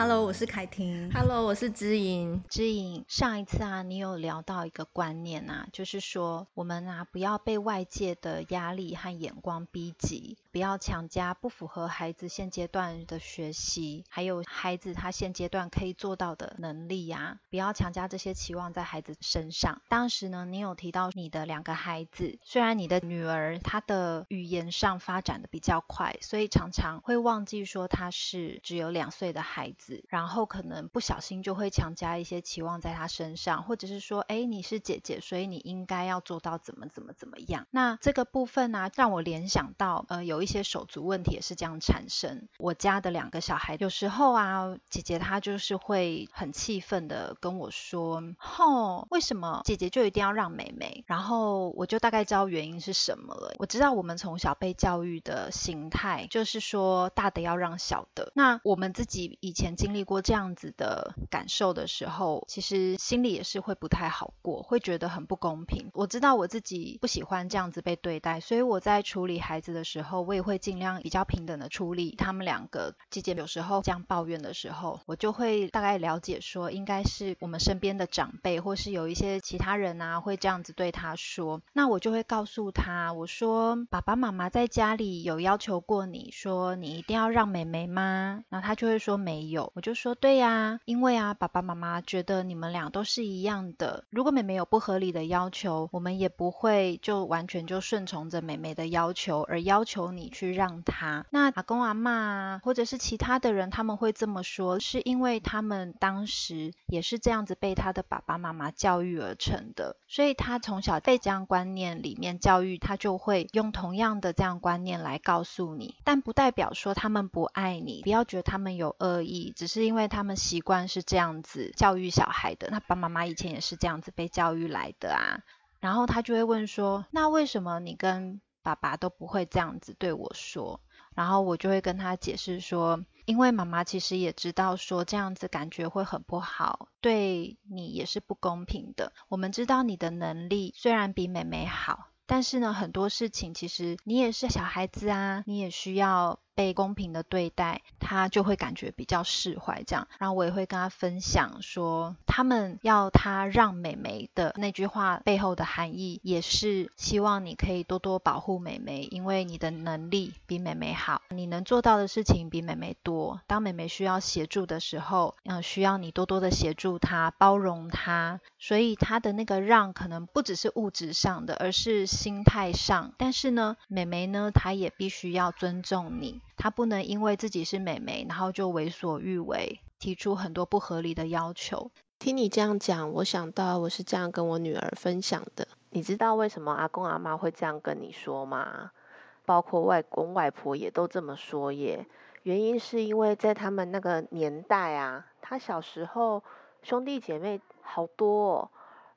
Hello，我是凯婷。Hello，我是知莹。知莹，上一次啊，你有聊到一个观念啊，就是说我们啊不要被外界的压力和眼光逼急，不要强加不符合孩子现阶段的学习，还有孩子他现阶段可以做到的能力呀、啊，不要强加这些期望在孩子身上。当时呢，你有提到你的两个孩子，虽然你的女儿她的语言上发展的比较快，所以常常会忘记说她是只有两岁的孩子。然后可能不小心就会强加一些期望在她身上，或者是说，哎，你是姐姐，所以你应该要做到怎么怎么怎么样。那这个部分呢、让我联想到，呃，有有一些手足问题也是这样产生。我家的两个小孩，有时候啊，姐姐她就是会很气愤的跟我说，吼，为什么姐姐就一定要让妹妹？然后我就大概知道原因是什么了。我知道我们从小被教育的形态，就是说大的要让小的。那我们自己以前。经历过这样子的感受的时候，其实心里也是会不太好过，会觉得很不公平。我知道我自己不喜欢这样子被对待，所以我在处理孩子的时候，我也会尽量比较平等的处理他们两个。姐姐有时候这样抱怨的时候，我就会大概了解说，应该是我们身边的长辈，或是有一些其他人啊，会这样子对他说。那我就会告诉他，我说爸爸妈妈在家里有要求过你说你一定要让妹妹吗？然后他就会说没有。我就说对呀，因为啊，爸爸妈妈觉得你们俩都是一样的。如果妹妹有不合理的要求，我们也不会就完全就顺从着妹妹的要求，而要求你去让他。那阿公阿嬷啊，或者是其他的人，他们会这么说，是因为他们当时也是这样子被他的爸爸妈妈教育而成的，所以他从小被这样观念里面教育，他就会用同样的这样观念来告诉你，但不代表说他们不爱你，不要觉得他们有恶意。只是因为他们习惯是这样子教育小孩的，那爸爸妈妈以前也是这样子被教育来的啊。然后他就会问说：“那为什么你跟爸爸都不会这样子对我说？”然后我就会跟他解释说：“因为妈妈其实也知道说这样子感觉会很不好，对你也是不公平的。我们知道你的能力虽然比妹妹好，但是呢，很多事情其实你也是小孩子啊，你也需要。”被公平的对待，他就会感觉比较释怀。这样，然后我也会跟他分享说，他们要他让妹妹的那句话背后的含义，也是希望你可以多多保护妹妹，因为你的能力比妹妹好，你能做到的事情比妹妹多。当妹妹需要协助的时候，嗯，需要你多多的协助她，包容她。所以他的那个让，可能不只是物质上的，而是心态上。但是呢，妹妹呢，她也必须要尊重你。他不能因为自己是妹妹，然后就为所欲为，提出很多不合理的要求。听你这样讲，我想到我是这样跟我女儿分享的。你知道为什么阿公阿妈会这样跟你说吗？包括外公外婆也都这么说耶。原因是因为在他们那个年代啊，他小时候兄弟姐妹好多，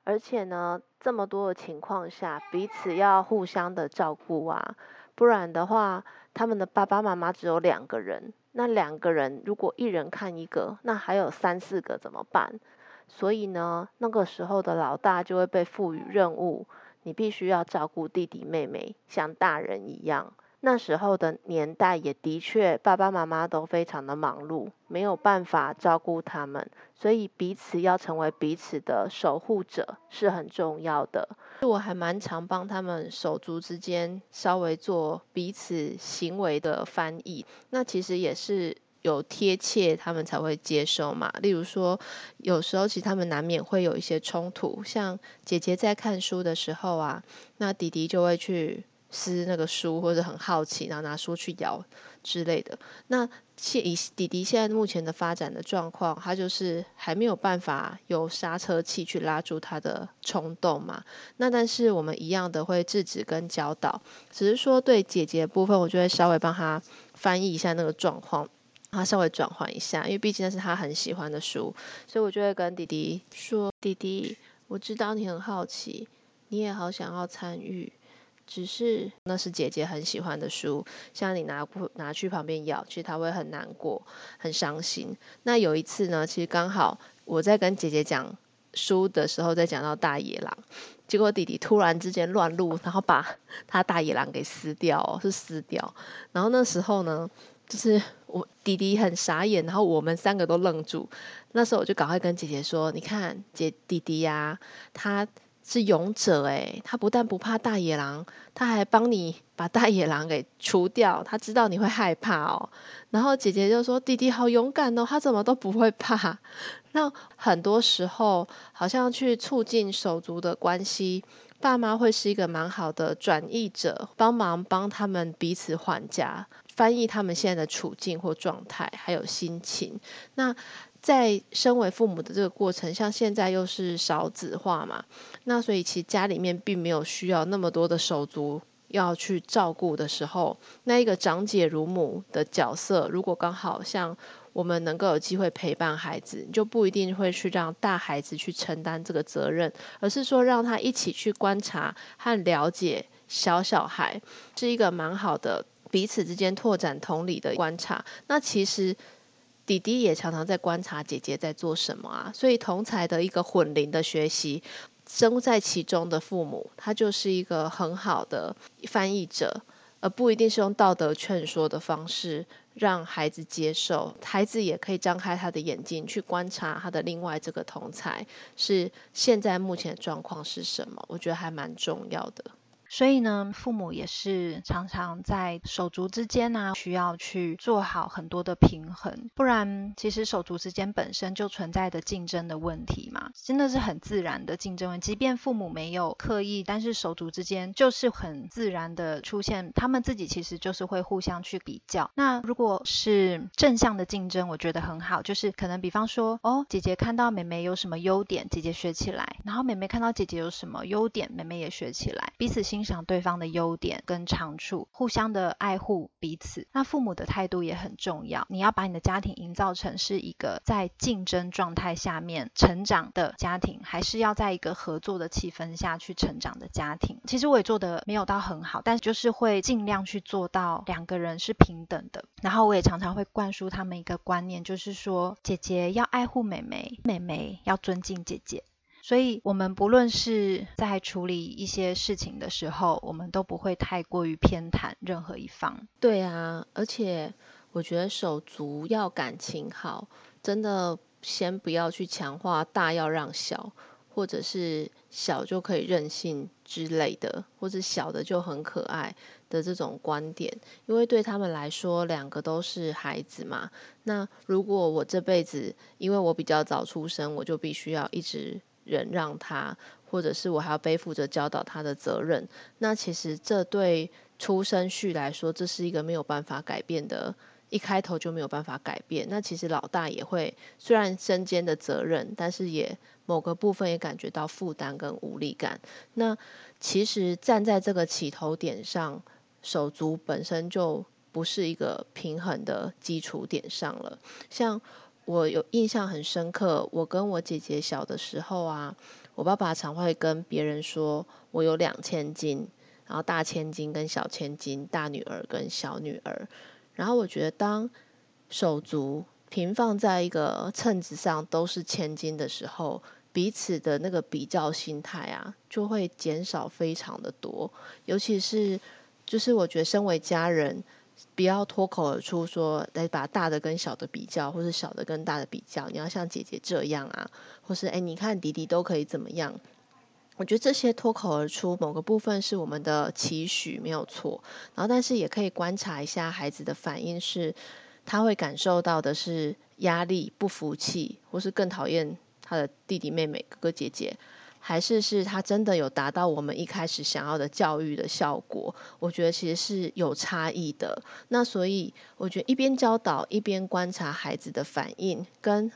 而且呢，这么多的情况下，彼此要互相的照顾啊，不然的话。他们的爸爸妈妈只有两个人，那两个人如果一人看一个，那还有三四个怎么办？所以呢，那个时候的老大就会被赋予任务，你必须要照顾弟弟妹妹，像大人一样。那时候的年代也的确，爸爸妈妈都非常的忙碌，没有办法照顾他们，所以彼此要成为彼此的守护者是很重要的。我还蛮常帮他们手足之间稍微做彼此行为的翻译，那其实也是有贴切，他们才会接受嘛。例如说，有时候其实他们难免会有一些冲突，像姐姐在看书的时候啊，那弟弟就会去。撕那个书，或者很好奇，然后拿书去咬之类的。那现以弟弟现在目前的发展的状况，他就是还没有办法有刹车器去拉住他的冲动嘛。那但是我们一样的会制止跟教导，只是说对姐姐的部分，我就会稍微帮他翻译一下那个状况，他稍微转换一下，因为毕竟那是他很喜欢的书，所以我就会跟弟弟说：“弟弟，我知道你很好奇，你也好想要参与。”只是那是姐姐很喜欢的书，像你拿不拿去旁边咬，其实她会很难过、很伤心。那有一次呢，其实刚好我在跟姐姐讲书的时候，在讲到大野狼，结果弟弟突然之间乱入，然后把 他大野狼给撕掉，是撕掉。然后那时候呢，就是我弟弟很傻眼，然后我们三个都愣住。那时候我就赶快跟姐姐说：“你看，姐弟弟呀，他是勇者诶，他不但不怕大野狼，他还帮你把大野狼给除掉。他知道你会害怕哦。”然后姐姐就说：“弟弟好勇敢哦，他怎么都不会怕。”那很多时候，好像去促进手足的关系。爸妈会是一个蛮好的转译者，帮忙帮他们彼此缓颊，翻译他们现在的处境或状态，还有心情。那在身为父母的这个过程，像现在又是少子化嘛，那所以其实家里面并没有需要那么多的手足要去照顾的时候，那一个长姐如母的角色，如果刚好像。我们能够有机会陪伴孩子，就不一定会去让大孩子去承担这个责任，而是说让他一起去观察和了解小小孩，是一个蛮好的彼此之间拓展同理的观察。那其实弟弟也常常在观察姐姐在做什么啊，所以同才的一个混龄的学习，身在其中的父母，他就是一个很好的翻译者。而不一定是用道德劝说的方式让孩子接受，孩子也可以张开他的眼睛去观察他的另外这个同才是现在目前的状况是什么，我觉得还蛮重要的。所以呢，父母也是常常在手足之间呢，需要去做好很多的平衡，不然其实手足之间本身就存在的竞争的问题嘛，真的是很自然的竞争问题。即便父母没有刻意，但是手足之间就是很自然的出现，他们自己其实就是会互相去比较。那如果是正向的竞争，我觉得很好，就是可能比方说，哦，姐姐看到妹妹有什么优点，姐姐学起来，然后妹妹看到姐姐有什么优点，妹妹也学起来，彼此欣。欣赏对方的优点跟长处，互相的爱护彼此。那父母的态度也很重要。你要把你的家庭营造成是一个在竞争状态下面成长的家庭，还是要在一个合作的气氛下去成长的家庭？其实我也做得没有到很好，但就是会尽量去做到两个人是平等的。然后我也常常会灌输他们一个观念，就是说姐姐要爱护妹妹，妹妹要尊敬姐姐。所以，我们不论是在处理一些事情的时候，我们都不会太过于偏袒任何一方。对啊，而且我觉得手足要感情好，真的先不要去强化大要让小，或者是小就可以任性之类的，或者小的就很可爱的这种观点。因为对他们来说，两个都是孩子嘛。那如果我这辈子因为我比较早出生，我就必须要一直。忍让他，或者是我还要背负着教导他的责任，那其实这对出生序来说，这是一个没有办法改变的，一开头就没有办法改变。那其实老大也会，虽然身兼的责任，但是也某个部分也感觉到负担跟无力感。那其实站在这个起头点上，手足本身就不是一个平衡的基础点上了，像。我有印象很深刻，我跟我姐姐小的时候啊，我爸爸常会跟别人说我有两千金，然后大千金跟小千金，大女儿跟小女儿。然后我觉得当手足平放在一个秤子上都是千金的时候，彼此的那个比较心态啊，就会减少非常的多。尤其是就是我觉得身为家人。不要脱口而出说来把大的跟小的比较，或是小的跟大的比较。你要像姐姐这样啊，或是诶，你看弟弟都可以怎么样？我觉得这些脱口而出，某个部分是我们的期许没有错。然后，但是也可以观察一下孩子的反应，是他会感受到的是压力、不服气，或是更讨厌他的弟弟妹妹、哥哥姐姐。还是是他真的有达到我们一开始想要的教育的效果？我觉得其实是有差异的。那所以我觉得一边教导一边观察孩子的反应，跟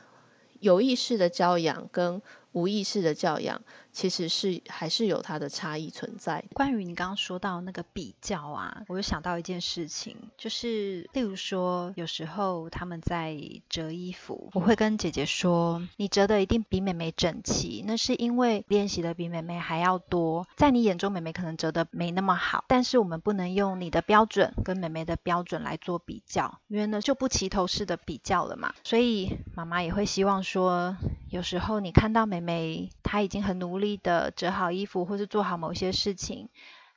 有意识的教养跟无意识的教养。其实是还是有它的差异存在。关于你刚刚说到那个比较啊，我又想到一件事情，就是例如说，有时候他们在折衣服，我会跟姐姐说：“你折的一定比妹妹整齐，那是因为练习的比妹妹还要多。在你眼中，妹妹可能折的没那么好，但是我们不能用你的标准跟妹妹的标准来做比较，因为呢就不齐头式的比较了嘛。所以妈妈也会希望说，有时候你看到妹妹她已经很努力。”的折好衣服，或是做好某些事情，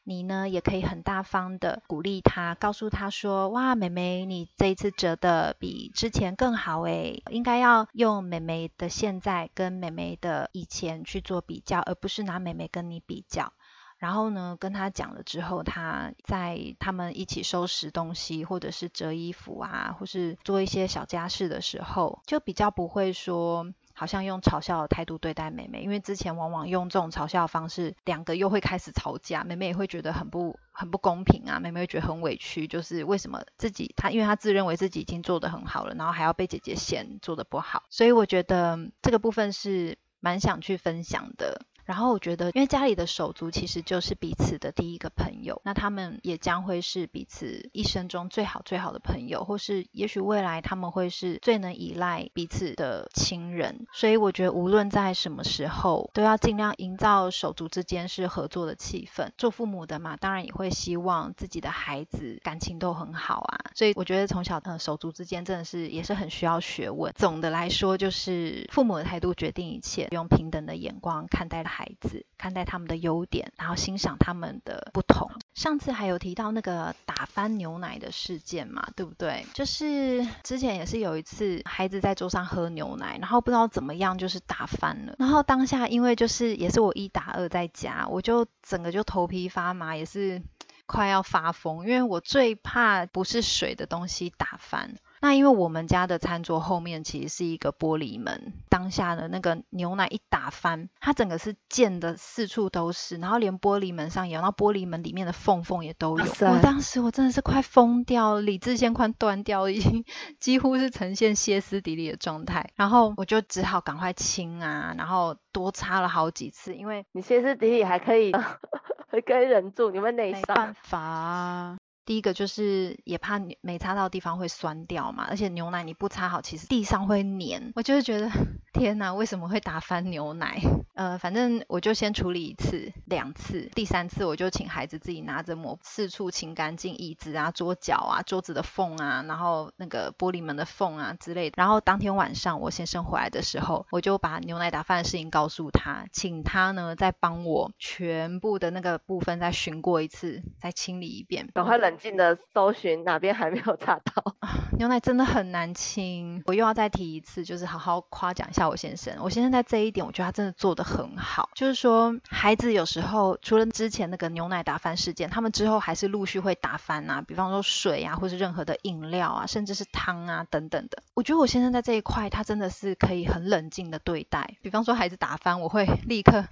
你呢也可以很大方的鼓励她，告诉她说：“哇，妹妹，你这一次折的比之前更好诶，应该要用妹妹的现在跟妹妹的以前去做比较，而不是拿妹妹跟你比较。”然后呢，跟他讲了之后，他在他们一起收拾东西，或者是折衣服啊，或是做一些小家事的时候，就比较不会说好像用嘲笑的态度对待妹妹，因为之前往往用这种嘲笑的方式，两个又会开始吵架，妹妹也会觉得很不很不公平啊，妹妹会觉得很委屈，就是为什么自己她，因为她自认为自己已经做得很好了，然后还要被姐姐嫌做得不好，所以我觉得这个部分是蛮想去分享的。然后我觉得，因为家里的手足其实就是彼此的第一个朋友，那他们也将会是彼此一生中最好最好的朋友，或是也许未来他们会是最能依赖彼此的亲人。所以我觉得，无论在什么时候，都要尽量营造手足之间是合作的气氛。做父母的嘛，当然也会希望自己的孩子感情都很好啊。所以我觉得从小，呃，手足之间真的是也是很需要学问。总的来说，就是父母的态度决定一切，用平等的眼光看待孩。孩子看待他们的优点，然后欣赏他们的不同。上次还有提到那个打翻牛奶的事件嘛，对不对？就是之前也是有一次，孩子在桌上喝牛奶，然后不知道怎么样，就是打翻了。然后当下因为就是也是我一打二在家，我就整个就头皮发麻，也是快要发疯，因为我最怕不是水的东西打翻。那因为我们家的餐桌后面其实是一个玻璃门，当下的那个牛奶一打翻，它整个是溅的四处都是，然后连玻璃门上也有，然后玻璃门里面的缝缝也都有。我当时我真的是快疯掉了，理智线快断掉了，已经几乎是呈现歇斯底里的状态。然后我就只好赶快清啊，然后多擦了好几次，因为你歇斯底里还可以，还可以忍住，你们内伤。没办法。第一个就是也怕没擦到地方会酸掉嘛，而且牛奶你不擦好，其实地上会粘。我就是觉得天哪，为什么会打翻牛奶？呃，反正我就先处理一次、两次，第三次我就请孩子自己拿着抹，四处清干净椅子啊、桌角啊、桌子的缝啊，然后那个玻璃门的缝啊之类的。然后当天晚上我先生回来的时候，我就把牛奶打翻的事情告诉他，请他呢再帮我全部的那个部分再巡过一次，再清理一遍，赶快冷。静的搜寻哪边还没有擦到？牛奶真的很难清，我又要再提一次，就是好好夸奖一下我先生。我先生在这一点，我觉得他真的做得很好。就是说，孩子有时候除了之前那个牛奶打翻事件，他们之后还是陆续会打翻啊，比方说水啊，或是任何的饮料啊，甚至是汤啊等等的。我觉得我先生在这一块，他真的是可以很冷静的对待。比方说孩子打翻，我会 立刻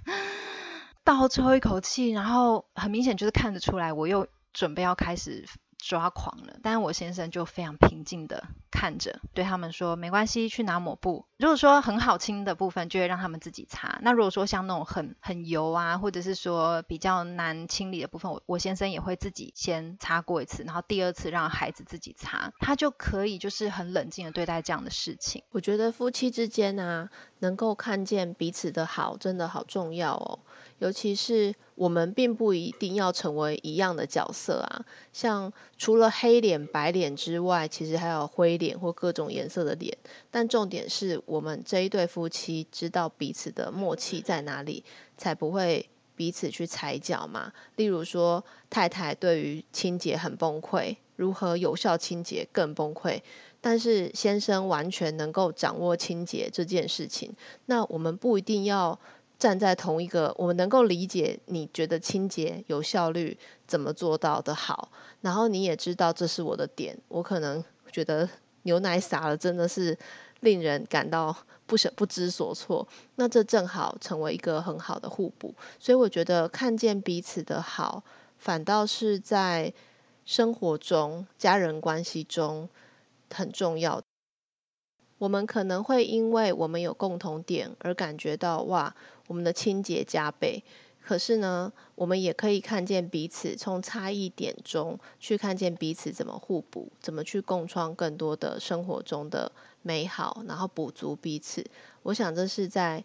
倒抽一口气，然后很明显就是看得出来，我又。准备要开始抓狂了，但是我先生就非常平静的看着，对他们说：“没关系，去拿抹布。如果说很好清的部分，就会让他们自己擦。那如果说像那种很很油啊，或者是说比较难清理的部分，我我先生也会自己先擦过一次，然后第二次让孩子自己擦，他就可以就是很冷静的对待这样的事情。我觉得夫妻之间啊，能够看见彼此的好，真的好重要哦。”尤其是我们并不一定要成为一样的角色啊，像除了黑脸白脸之外，其实还有灰脸或各种颜色的脸。但重点是我们这一对夫妻知道彼此的默契在哪里，才不会彼此去踩脚嘛。例如说，太太对于清洁很崩溃，如何有效清洁更崩溃，但是先生完全能够掌握清洁这件事情，那我们不一定要。站在同一个，我们能够理解你觉得清洁有效率怎么做到的好，然后你也知道这是我的点，我可能觉得牛奶洒了真的是令人感到不舍不知所措，那这正好成为一个很好的互补，所以我觉得看见彼此的好，反倒是在生活中家人关系中很重要。我们可能会因为我们有共同点而感觉到哇，我们的清洁加倍。可是呢，我们也可以看见彼此，从差异点中去看见彼此怎么互补，怎么去共创更多的生活中的美好，然后补足彼此。我想这是在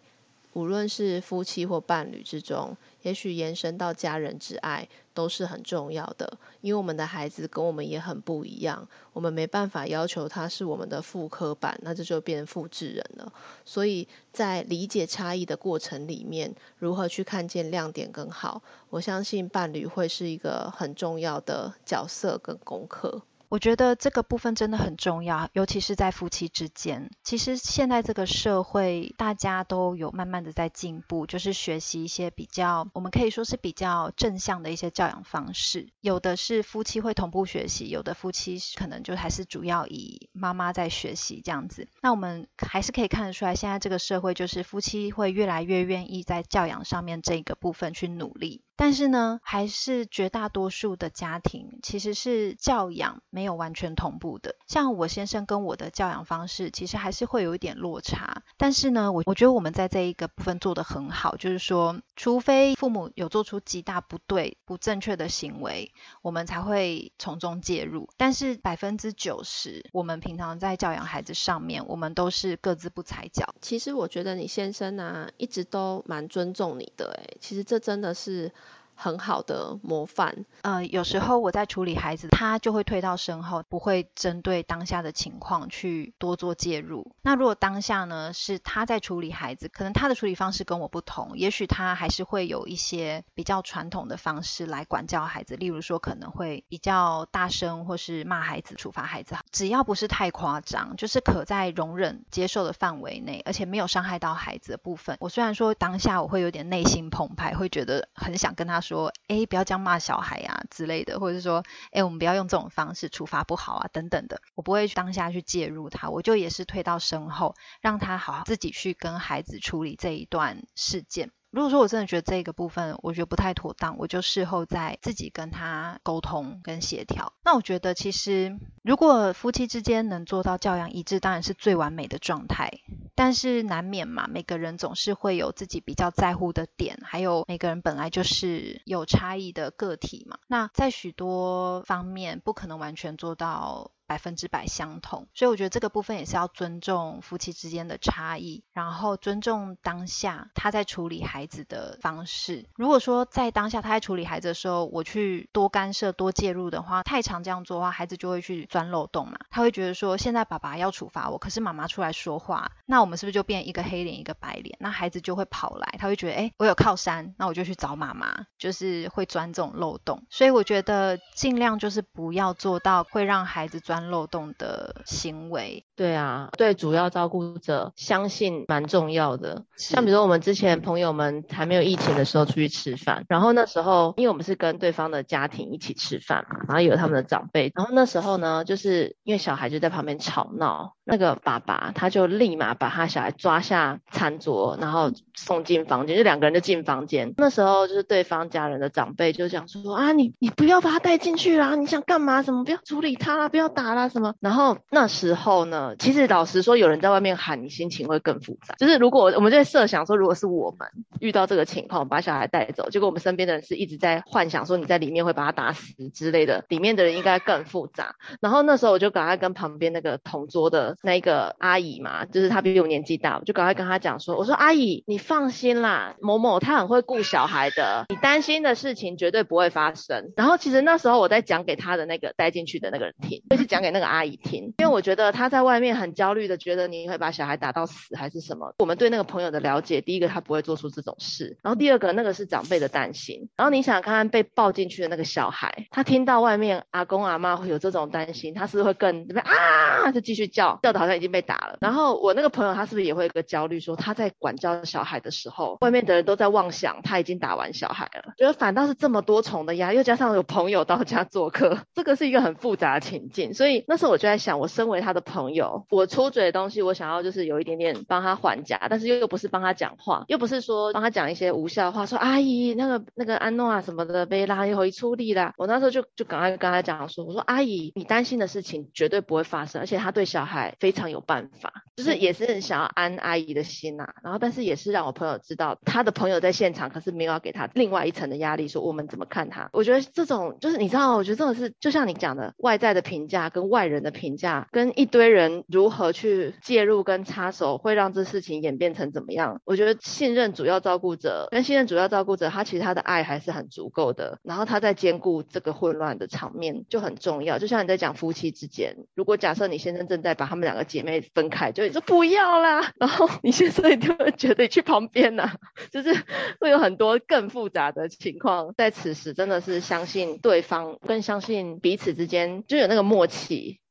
无论是夫妻或伴侣之中，也许延伸到家人之爱都是很重要的。因为我们的孩子跟我们也很不一样，我们没办法要求他是我们的复刻版，那这就变复制人了。所以在理解差异的过程里面，如何去看见亮点更好，我相信伴侣会是一个很重要的角色跟功课。我觉得这个部分真的很重要，尤其是在夫妻之间。其实现在这个社会，大家都有慢慢的在进步，就是学习一些比较，我们可以说是比较正向的一些教养方式。有的是夫妻会同步学习，有的夫妻可能就还是主要以妈妈在学习这样子。那我们还是可以看得出来，现在这个社会就是夫妻会越来越愿意在教养上面这个部分去努力。但是呢，还是绝大多数的家庭其实是教养没有完全同步的。像我先生跟我的教养方式，其实还是会有一点落差。但是呢，我我觉得我们在这一个部分做得很好，就是说，除非父母有做出极大不对、不正确的行为，我们才会从中介入。但是百分之九十，我们平常在教养孩子上面，我们都是各自不踩脚。其实我觉得你先生啊，一直都蛮尊重你的。诶，其实这真的是。很好的模范。呃，有时候我在处理孩子，他就会退到身后，不会针对当下的情况去多做介入。那如果当下呢，是他在处理孩子，可能他的处理方式跟我不同，也许他还是会有一些比较传统的方式来管教孩子，例如说可能会比较大声，或是骂孩子、处罚孩子。只要不是太夸张，就是可在容忍、接受的范围内，而且没有伤害到孩子的部分。我虽然说当下我会有点内心澎湃，会觉得很想跟他。说，哎，不要这样骂小孩啊之类的，或者是说，哎，我们不要用这种方式处罚不好啊，等等的，我不会当下去介入他，我就也是退到身后，让他好好自己去跟孩子处理这一段事件。如果说我真的觉得这个部分我觉得不太妥当，我就事后再自己跟他沟通跟协调。那我觉得其实如果夫妻之间能做到教养一致，当然是最完美的状态。但是难免嘛，每个人总是会有自己比较在乎的点，还有每个人本来就是有差异的个体嘛。那在许多方面不可能完全做到。百分之百相同，所以我觉得这个部分也是要尊重夫妻之间的差异，然后尊重当下他在处理孩子的方式。如果说在当下他在处理孩子的时候，我去多干涉、多介入的话，太常这样做的话，孩子就会去钻漏洞嘛。他会觉得说，现在爸爸要处罚我，可是妈妈出来说话，那我们是不是就变一个黑脸一个白脸？那孩子就会跑来，他会觉得，哎，我有靠山，那我就去找妈妈，就是会钻这种漏洞。所以我觉得尽量就是不要做到会让孩子钻。钻漏洞的行为，对啊，对主要照顾者相信蛮重要的。像比如说我们之前朋友们还没有疫情的时候出去吃饭，然后那时候因为我们是跟对方的家庭一起吃饭嘛，然后有他们的长辈，然后那时候呢，就是因为小孩就在旁边吵闹，那个爸爸他就立马把他小孩抓下餐桌，然后送进房间，就两个人就进房间。那时候就是对方家人的长辈就讲说啊，你你不要把他带进去啦，你想干嘛？什么不要处理他啦，不要打。打了什么？然后那时候呢，其实老实说，有人在外面喊，你心情会更复杂。就是如果我们就在设想说，如果是我们遇到这个情况，把小孩带走，结果我们身边的人是一直在幻想说你在里面会把他打死之类的，里面的人应该更复杂。然后那时候我就赶快跟旁边那个同桌的那个阿姨嘛，就是她比我年纪大，我就赶快跟她讲说，我说阿姨，你放心啦，某某他很会顾小孩的，你担心的事情绝对不会发生。然后其实那时候我在讲给他的那个带进去的那个人听，就是。讲给那个阿姨听，因为我觉得他在外面很焦虑的，觉得你会把小孩打到死还是什么。我们对那个朋友的了解，第一个他不会做出这种事，然后第二个那个是长辈的担心。然后你想看看被抱进去的那个小孩，他听到外面阿公阿妈会有这种担心，他是不是会更啊，就继续叫，叫的好像已经被打了。然后我那个朋友他是不是也会有个焦虑，说他在管教小孩的时候，外面的人都在妄想他已经打完小孩了，觉得反倒是这么多重的压，又加上有朋友到家做客，这个是一个很复杂的情境。所以所以那时候我就在想，我身为他的朋友，我出嘴的东西，我想要就是有一点点帮他还价，但是又又不是帮他讲话，又不是说帮他讲一些无效话，说阿姨那个那个安诺啊什么的被拉一回出力啦。我那时候就就赶快跟他讲说，我说阿姨，你担心的事情绝对不会发生，而且他对小孩非常有办法。就是也是想要安阿姨的心呐、啊，然后但是也是让我朋友知道他的朋友在现场，可是没有要给他另外一层的压力，说我们怎么看他。我觉得这种就是你知道，我觉得这种是就像你讲的，外在的评价跟外人的评价，跟一堆人如何去介入跟插手，会让这事情演变成怎么样？我觉得信任主要照顾者跟信任主要照顾者，他其实他的爱还是很足够的，然后他在兼顾这个混乱的场面就很重要。就像你在讲夫妻之间，如果假设你先生正在把他们两个姐妹分开，就你说不要啦，然后你先生一定会觉得你去旁边呐、就是会有很多更复杂的情况。在此时，真的是相信对方，更相信彼此之间就有那个默契。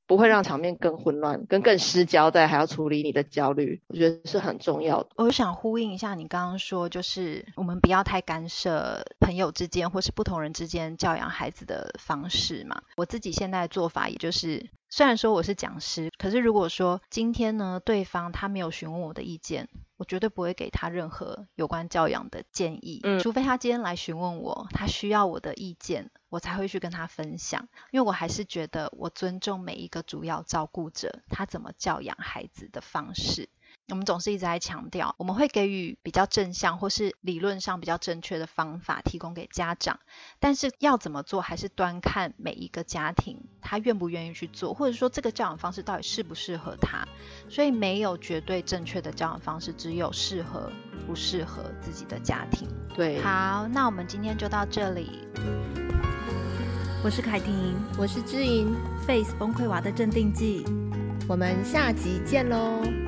不会让场面更混乱，跟更失交代还要处理你的焦虑，我觉得是很重要的。我想呼应一下你刚刚说，就是我们不要太干涉朋友之间或是不同人之间教养孩子的方式嘛。我自己现在的做法，也就是虽然说我是讲师，可是如果说今天呢，对方他没有询问我的意见，我绝对不会给他任何有关教养的建议，嗯，除非他今天来询问我，他需要我的意见。我才会去跟他分享，因为我还是觉得我尊重每一个主要照顾者，他怎么教养孩子的方式。我们总是一直在强调，我们会给予比较正向或是理论上比较正确的方法提供给家长，但是要怎么做，还是端看每一个家庭他愿不愿意去做，或者说这个教养方式到底适不适合他。所以没有绝对正确的教养方式，只有适合不适合自己的家庭。对，好，那我们今天就到这里。我是凯婷，我是知莹，Face 崩溃娃的镇定剂，我们下集见喽。